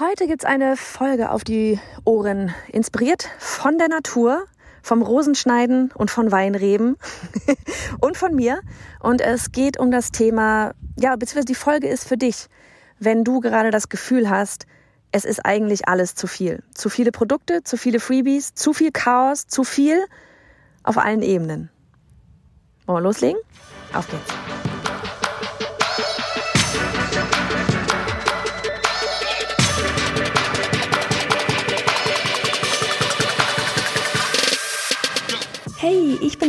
Heute gibt's eine Folge auf die Ohren, inspiriert von der Natur, vom Rosenschneiden und von Weinreben und von mir. Und es geht um das Thema, ja, beziehungsweise die Folge ist für dich, wenn du gerade das Gefühl hast, es ist eigentlich alles zu viel. Zu viele Produkte, zu viele Freebies, zu viel Chaos, zu viel auf allen Ebenen. Wollen wir loslegen? Auf geht's.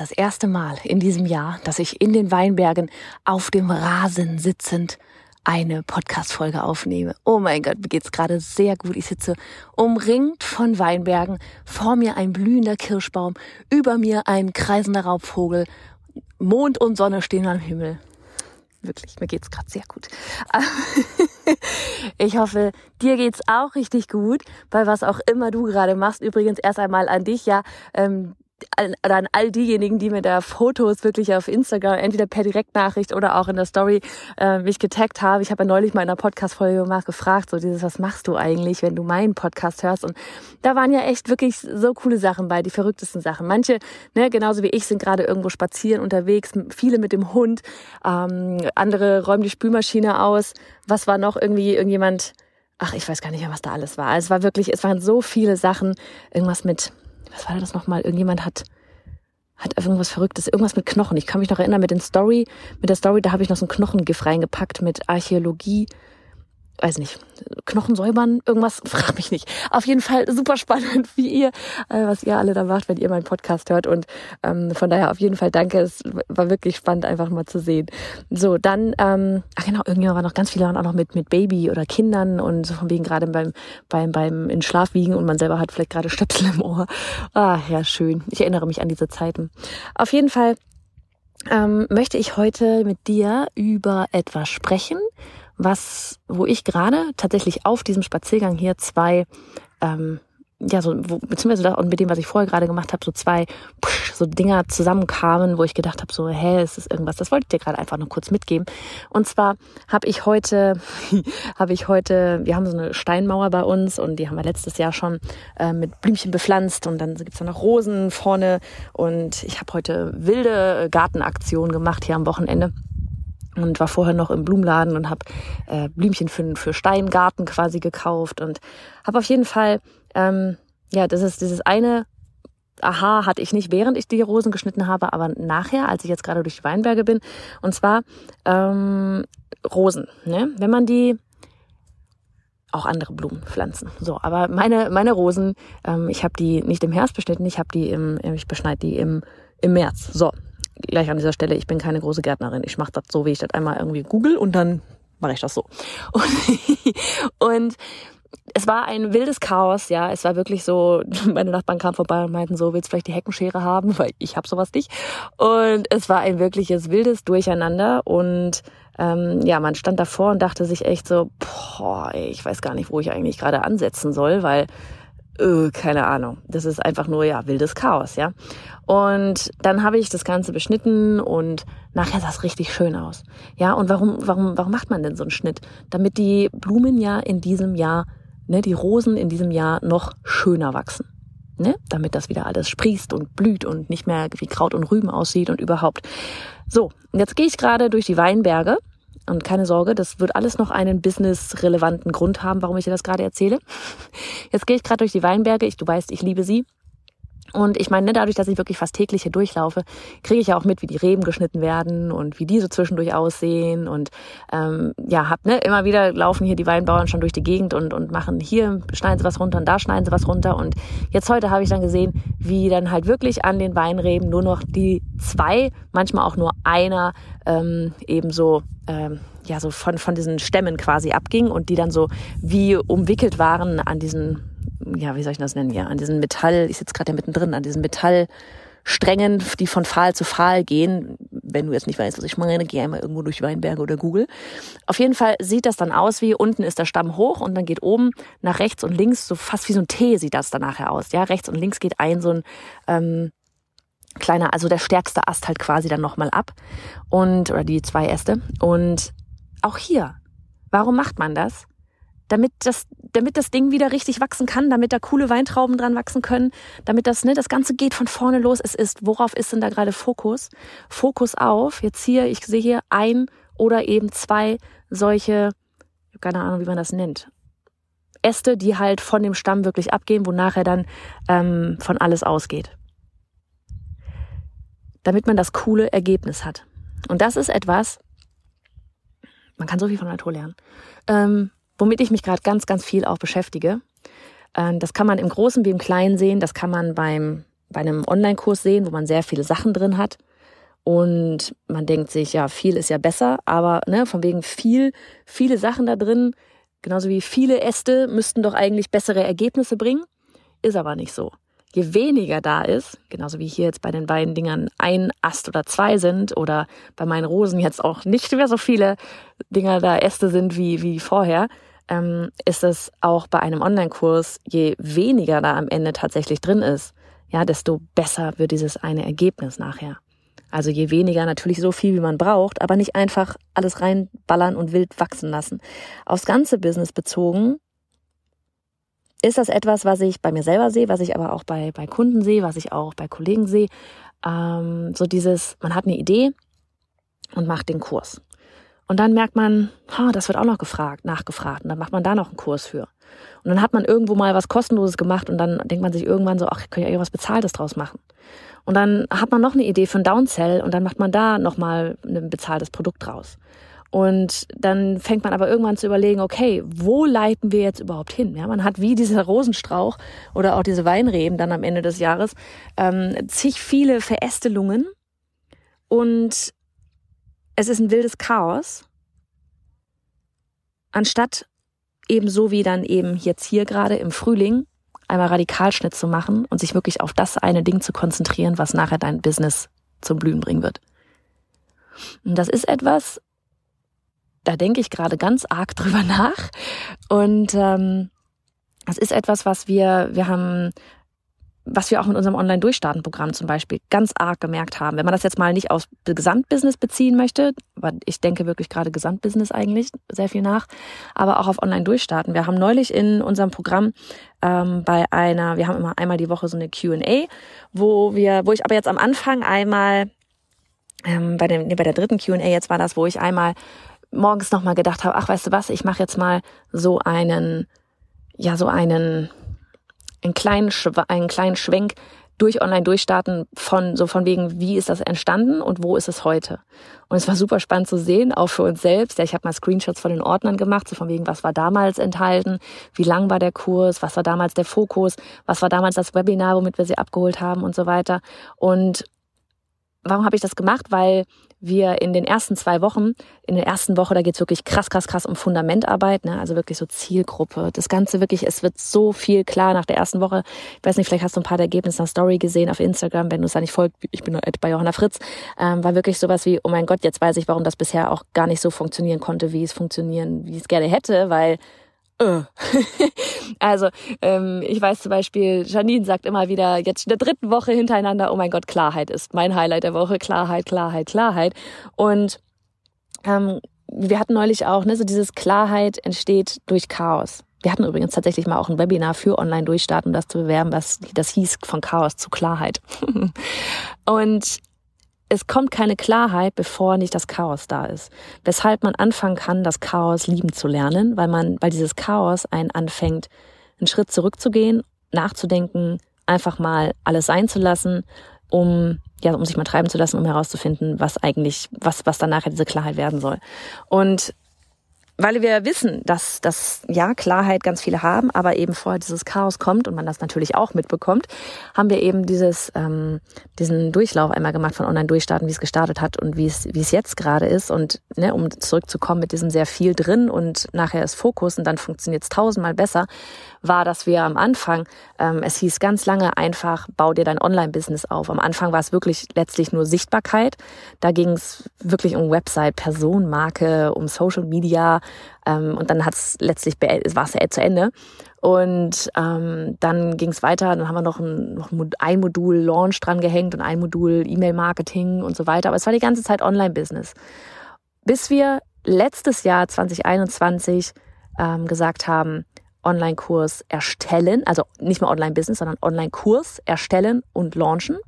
Das erste Mal in diesem Jahr, dass ich in den Weinbergen auf dem Rasen sitzend eine Podcast-Folge aufnehme. Oh mein Gott, mir geht's gerade sehr gut. Ich sitze umringt von Weinbergen, vor mir ein blühender Kirschbaum, über mir ein kreisender Raubvogel, Mond und Sonne stehen am Himmel. Wirklich, mir geht's gerade sehr gut. Ich hoffe, dir geht's auch richtig gut, bei was auch immer du gerade machst. Übrigens erst einmal an dich, ja. Ähm, oder an all diejenigen, die mir da Fotos wirklich auf Instagram, entweder per Direktnachricht oder auch in der Story äh, mich getaggt haben. Ich habe ja neulich mal in einer Podcast-Folge gefragt, so dieses, was machst du eigentlich, wenn du meinen Podcast hörst? Und da waren ja echt wirklich so coole Sachen bei, die verrücktesten Sachen. Manche, ne, genauso wie ich, sind gerade irgendwo spazieren unterwegs, viele mit dem Hund, ähm, andere räumen die Spülmaschine aus. Was war noch irgendwie irgendjemand? Ach, ich weiß gar nicht mehr, was da alles war. Es war wirklich, es waren so viele Sachen, irgendwas mit was war das nochmal? Irgendjemand hat, hat irgendwas Verrücktes, irgendwas mit Knochen. Ich kann mich noch erinnern mit den Story, mit der Story, da habe ich noch so ein Knochengift reingepackt mit Archäologie weiß nicht, Knochen säubern, irgendwas, frag mich nicht. Auf jeden Fall super spannend, wie ihr, äh, was ihr alle da macht, wenn ihr meinen Podcast hört. Und ähm, von daher auf jeden Fall danke. Es war wirklich spannend, einfach mal zu sehen. So, dann, ähm, ach genau, irgendjemand war noch ganz viele waren auch noch mit, mit Baby oder Kindern und so von wegen gerade beim, beim, beim in Schlaf wiegen und man selber hat vielleicht gerade Stöpsel im Ohr. Ah, ja, schön. Ich erinnere mich an diese Zeiten. Auf jeden Fall ähm, möchte ich heute mit dir über etwas sprechen, was, wo ich gerade tatsächlich auf diesem Spaziergang hier zwei, ähm, ja, so, wo, beziehungsweise auch mit dem, was ich vorher gerade gemacht habe, so zwei psch, so Dinger zusammenkamen, wo ich gedacht habe, so, hä, ist das irgendwas? Das wollte ich dir gerade einfach nur kurz mitgeben. Und zwar habe ich heute, habe ich heute, wir haben so eine Steinmauer bei uns und die haben wir letztes Jahr schon äh, mit Blümchen bepflanzt und dann gibt's da noch Rosen vorne und ich habe heute wilde Gartenaktion gemacht hier am Wochenende und war vorher noch im Blumenladen und habe äh, Blümchen für, für Steingarten quasi gekauft und habe auf jeden Fall, ähm, ja, das ist dieses eine Aha hatte ich nicht, während ich die Rosen geschnitten habe, aber nachher, als ich jetzt gerade durch die Weinberge bin. Und zwar ähm, Rosen. Ne? Wenn man die auch andere Blumenpflanzen. So, aber meine meine Rosen, ähm, ich habe die nicht im Herbst beschnitten, ich habe die im, ich beschneide die im im März. So, gleich an dieser Stelle, ich bin keine große Gärtnerin. Ich mache das so, wie ich das einmal irgendwie google und dann mache ich das so. Und, und es war ein wildes Chaos, ja. Es war wirklich so, meine Nachbarn kamen vorbei und meinten so, willst du vielleicht die Heckenschere haben? Weil ich habe sowas nicht. Und es war ein wirkliches wildes Durcheinander und ähm, ja, man stand davor und dachte sich echt so, boah, ich weiß gar nicht, wo ich eigentlich gerade ansetzen soll, weil äh, keine Ahnung. Das ist einfach nur ja wildes Chaos, ja. Und dann habe ich das Ganze beschnitten und nachher sah es richtig schön aus. Ja, und warum, warum, warum macht man denn so einen Schnitt? Damit die Blumen ja in diesem Jahr, ne, die Rosen in diesem Jahr noch schöner wachsen. Ne? Damit das wieder alles sprießt und blüht und nicht mehr wie Kraut und Rüben aussieht und überhaupt. So, jetzt gehe ich gerade durch die Weinberge und keine Sorge, das wird alles noch einen business-relevanten Grund haben, warum ich dir das gerade erzähle. Jetzt gehe ich gerade durch die Weinberge. Ich, du weißt, ich liebe sie. Und ich meine, ne, dadurch, dass ich wirklich fast täglich hier durchlaufe, kriege ich ja auch mit, wie die Reben geschnitten werden und wie die so zwischendurch aussehen. Und ähm, ja, hab ne, immer wieder laufen hier die Weinbauern schon durch die Gegend und, und machen hier schneiden sie was runter und da schneiden sie was runter. Und jetzt heute habe ich dann gesehen, wie dann halt wirklich an den Weinreben nur noch die zwei, manchmal auch nur einer ähm, eben so ähm, ja so von von diesen Stämmen quasi abging und die dann so wie umwickelt waren an diesen ja, wie soll ich das nennen, ja, an diesen Metall, ich sitze gerade ja mittendrin, an diesen Metallsträngen, die von Pfahl zu Pfahl gehen. Wenn du jetzt nicht weißt, was ich meine, geh einmal irgendwo durch Weinberge oder Google. Auf jeden Fall sieht das dann aus wie, unten ist der Stamm hoch und dann geht oben nach rechts und links, so fast wie so ein T sieht das dann nachher aus. Ja, rechts und links geht ein so ein, ähm, kleiner, also der stärkste Ast halt quasi dann nochmal ab und, oder die zwei Äste. Und auch hier, warum macht man das? Damit das, damit das Ding wieder richtig wachsen kann, damit da coole Weintrauben dran wachsen können, damit das, ne, das Ganze geht von vorne los. Es ist, worauf ist denn da gerade Fokus? Fokus auf, jetzt hier, ich sehe hier ein oder eben zwei solche, keine Ahnung, wie man das nennt, Äste, die halt von dem Stamm wirklich abgehen, wo nachher dann ähm, von alles ausgeht damit man das coole Ergebnis hat. Und das ist etwas, man kann so viel von Natur lernen, ähm, womit ich mich gerade ganz, ganz viel auch beschäftige. Ähm, das kann man im Großen wie im Kleinen sehen, das kann man beim, bei einem Online-Kurs sehen, wo man sehr viele Sachen drin hat. Und man denkt sich, ja, viel ist ja besser, aber ne, von wegen viel, viele Sachen da drin, genauso wie viele Äste müssten doch eigentlich bessere Ergebnisse bringen. Ist aber nicht so je weniger da ist, genauso wie hier jetzt bei den beiden Dingern ein Ast oder zwei sind oder bei meinen Rosen jetzt auch nicht mehr so viele Dinger da Äste sind wie, wie vorher, ähm, ist es auch bei einem Online-Kurs, je weniger da am Ende tatsächlich drin ist, ja, desto besser wird dieses eine Ergebnis nachher. Also je weniger natürlich so viel, wie man braucht, aber nicht einfach alles reinballern und wild wachsen lassen. Aufs ganze Business bezogen ist das etwas, was ich bei mir selber sehe, was ich aber auch bei, bei Kunden sehe, was ich auch bei Kollegen sehe. Ähm, so dieses, man hat eine Idee und macht den Kurs. Und dann merkt man, ha, das wird auch noch gefragt, nachgefragt. Und dann macht man da noch einen Kurs für. Und dann hat man irgendwo mal was Kostenloses gemacht und dann denkt man sich irgendwann so, ach, ich kann ja irgendwas Bezahltes draus machen. Und dann hat man noch eine Idee für ein Downsell und dann macht man da nochmal ein bezahltes Produkt draus. Und dann fängt man aber irgendwann zu überlegen, okay, wo leiten wir jetzt überhaupt hin? Ja, man hat wie dieser Rosenstrauch oder auch diese Weinreben dann am Ende des Jahres ähm, zig viele Verästelungen und es ist ein wildes Chaos. Anstatt eben so wie dann eben jetzt hier gerade im Frühling einmal Radikalschnitt zu machen und sich wirklich auf das eine Ding zu konzentrieren, was nachher dein Business zum Blühen bringen wird. Und das ist etwas, da denke ich gerade ganz arg drüber nach. Und ähm, das ist etwas, was wir, wir haben, was wir auch mit unserem Online-Durchstarten-Programm zum Beispiel ganz arg gemerkt haben. Wenn man das jetzt mal nicht aus Gesamtbusiness beziehen möchte, aber ich denke wirklich gerade Gesamtbusiness eigentlich sehr viel nach, aber auch auf Online-Durchstarten. Wir haben neulich in unserem Programm ähm, bei einer, wir haben immer einmal die Woche so eine Q&A, wo wir, wo ich aber jetzt am Anfang einmal ähm, bei, dem, nee, bei der dritten Q&A jetzt war das, wo ich einmal morgens nochmal gedacht habe, ach weißt du was, ich mache jetzt mal so einen, ja, so einen, einen kleinen, einen kleinen Schwenk durch online durchstarten von so von wegen wie ist das entstanden und wo ist es heute? Und es war super spannend zu sehen auch für uns selbst. Ja ich habe mal Screenshots von den Ordnern gemacht so von wegen was war damals enthalten wie lang war der Kurs was war damals der Fokus was war damals das Webinar womit wir sie abgeholt haben und so weiter. Und warum habe ich das gemacht weil wir in den ersten zwei Wochen, in der ersten Woche, da geht's wirklich krass, krass, krass um Fundamentarbeit, ne? also wirklich so Zielgruppe. Das Ganze wirklich, es wird so viel klar nach der ersten Woche. Ich weiß nicht, vielleicht hast du ein paar der Ergebnisse nach Story gesehen auf Instagram, wenn du es da nicht folgt, ich bin bei Johanna Fritz, ähm, war wirklich sowas wie, oh mein Gott, jetzt weiß ich, warum das bisher auch gar nicht so funktionieren konnte, wie es funktionieren, wie es gerne hätte, weil. also ähm, ich weiß zum Beispiel, Janine sagt immer wieder, jetzt in der dritten Woche hintereinander, oh mein Gott, Klarheit ist mein Highlight der Woche, Klarheit, Klarheit, Klarheit. Und ähm, wir hatten neulich auch, ne, so dieses Klarheit entsteht durch Chaos. Wir hatten übrigens tatsächlich mal auch ein Webinar für Online durchstarten, um das zu bewerben, was das hieß von Chaos zu Klarheit. und es kommt keine Klarheit, bevor nicht das Chaos da ist. Weshalb man anfangen kann, das Chaos lieben zu lernen, weil man, weil dieses Chaos einen anfängt, einen Schritt zurückzugehen, nachzudenken, einfach mal alles sein zu lassen, um ja, um sich mal treiben zu lassen, um herauszufinden, was eigentlich, was, was dann nachher diese Klarheit werden soll. Und weil wir wissen, dass das ja Klarheit ganz viele haben, aber eben vorher dieses Chaos kommt und man das natürlich auch mitbekommt, haben wir eben dieses ähm, diesen Durchlauf einmal gemacht von Online Durchstarten, wie es gestartet hat und wie es wie es jetzt gerade ist und ne, um zurückzukommen mit diesem sehr viel drin und nachher ist Fokus und dann funktioniert es tausendmal besser, war, dass wir am Anfang ähm, es hieß ganz lange einfach, bau dir dein Online-Business auf. Am Anfang war es wirklich letztlich nur Sichtbarkeit. Da ging es wirklich um Website, Personenmarke, um Social Media ähm, und dann hat es letztlich war es zu Ende. Und ähm, dann ging es weiter, dann haben wir noch ein, noch ein Modul Launch dran gehängt und ein Modul E-Mail-Marketing und so weiter. Aber es war die ganze Zeit Online-Business. Bis wir letztes Jahr 2021 ähm, gesagt haben, Online-Kurs erstellen, also nicht mehr Online-Business, sondern Online-Kurs erstellen und launchen.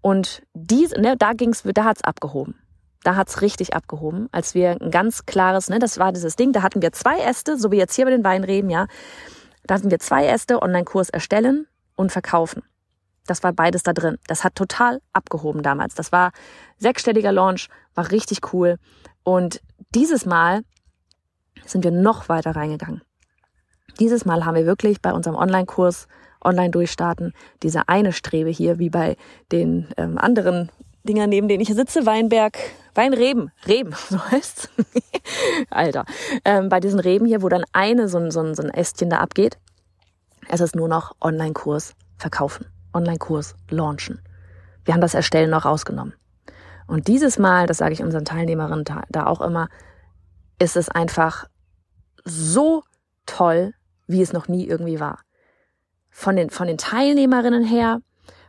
Und diese, ne, da ging's, da hat's abgehoben. Da hat's richtig abgehoben, als wir ein ganz klares, ne, das war dieses Ding, da hatten wir zwei Äste, so wie jetzt hier bei den Weinreben, ja. Da hatten wir zwei Äste, Online-Kurs erstellen und verkaufen. Das war beides da drin. Das hat total abgehoben damals. Das war sechsstelliger Launch, war richtig cool. Und dieses Mal sind wir noch weiter reingegangen. Dieses Mal haben wir wirklich bei unserem Online-Kurs online durchstarten diese eine Strebe hier, wie bei den ähm, anderen Dinger, neben denen ich sitze, Weinberg, Weinreben, Reben, so heißt's. Alter. Ähm, bei diesen Reben hier, wo dann eine so ein, so, ein, so ein Ästchen da abgeht, es ist nur noch Online-Kurs verkaufen, Online-Kurs launchen. Wir haben das Erstellen noch rausgenommen. Und dieses Mal, das sage ich unseren Teilnehmerinnen da auch immer, ist es einfach so toll, wie es noch nie irgendwie war. Von den, von den Teilnehmerinnen her,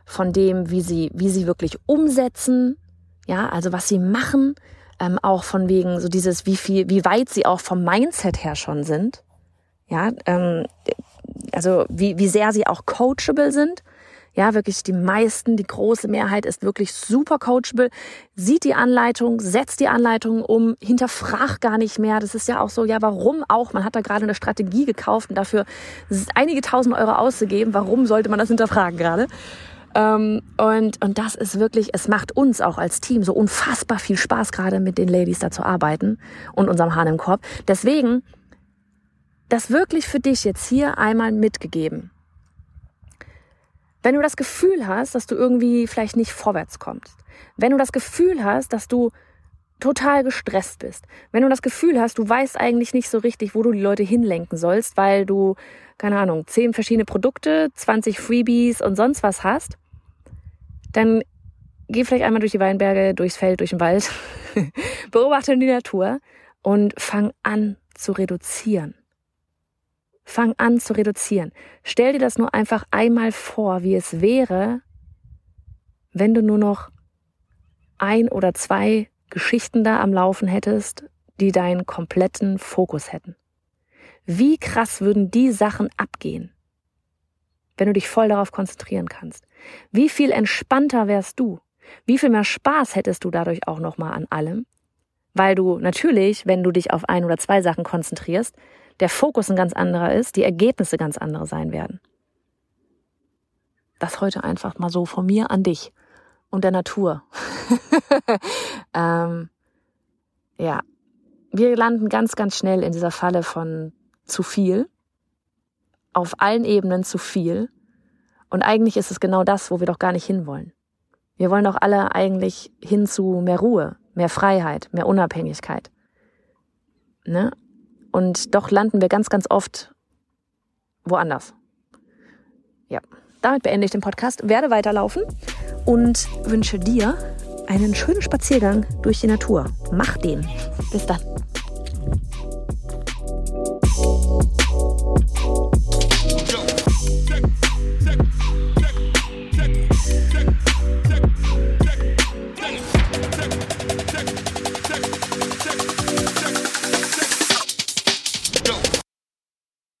von dem, wie sie, wie sie wirklich umsetzen, ja, also was sie machen, ähm, auch von wegen so dieses, wie viel, wie weit sie auch vom Mindset her schon sind, ja, ähm, also wie, wie sehr sie auch coachable sind ja, wirklich die meisten, die große Mehrheit ist wirklich super coachable, sieht die Anleitung, setzt die Anleitung um, hinterfragt gar nicht mehr. Das ist ja auch so, ja, warum auch? Man hat da gerade eine Strategie gekauft und dafür einige tausend Euro auszugeben. Warum sollte man das hinterfragen gerade? Ähm, und, und das ist wirklich, es macht uns auch als Team so unfassbar viel Spaß, gerade mit den Ladies da zu arbeiten und unserem Hahn im Korb. Deswegen, das wirklich für dich jetzt hier einmal mitgegeben. Wenn du das Gefühl hast, dass du irgendwie vielleicht nicht vorwärts kommst, wenn du das Gefühl hast, dass du total gestresst bist, wenn du das Gefühl hast, du weißt eigentlich nicht so richtig, wo du die Leute hinlenken sollst, weil du, keine Ahnung, zehn verschiedene Produkte, 20 Freebies und sonst was hast, dann geh vielleicht einmal durch die Weinberge, durchs Feld, durch den Wald, beobachte die Natur und fang an zu reduzieren. Fang an zu reduzieren. Stell dir das nur einfach einmal vor, wie es wäre, wenn du nur noch ein oder zwei Geschichten da am Laufen hättest, die deinen kompletten Fokus hätten. Wie krass würden die Sachen abgehen, wenn du dich voll darauf konzentrieren kannst? Wie viel entspannter wärst du? Wie viel mehr Spaß hättest du dadurch auch nochmal an allem? Weil du natürlich, wenn du dich auf ein oder zwei Sachen konzentrierst, der Fokus ein ganz anderer ist, die Ergebnisse ganz andere sein werden. Das heute einfach mal so von mir an dich und der Natur. ähm, ja, wir landen ganz, ganz schnell in dieser Falle von zu viel, auf allen Ebenen zu viel. Und eigentlich ist es genau das, wo wir doch gar nicht hinwollen. Wir wollen doch alle eigentlich hin zu mehr Ruhe, mehr Freiheit, mehr Unabhängigkeit. Ne? Und doch landen wir ganz, ganz oft woanders. Ja, damit beende ich den Podcast, werde weiterlaufen und wünsche dir einen schönen Spaziergang durch die Natur. Mach den. Bis dann.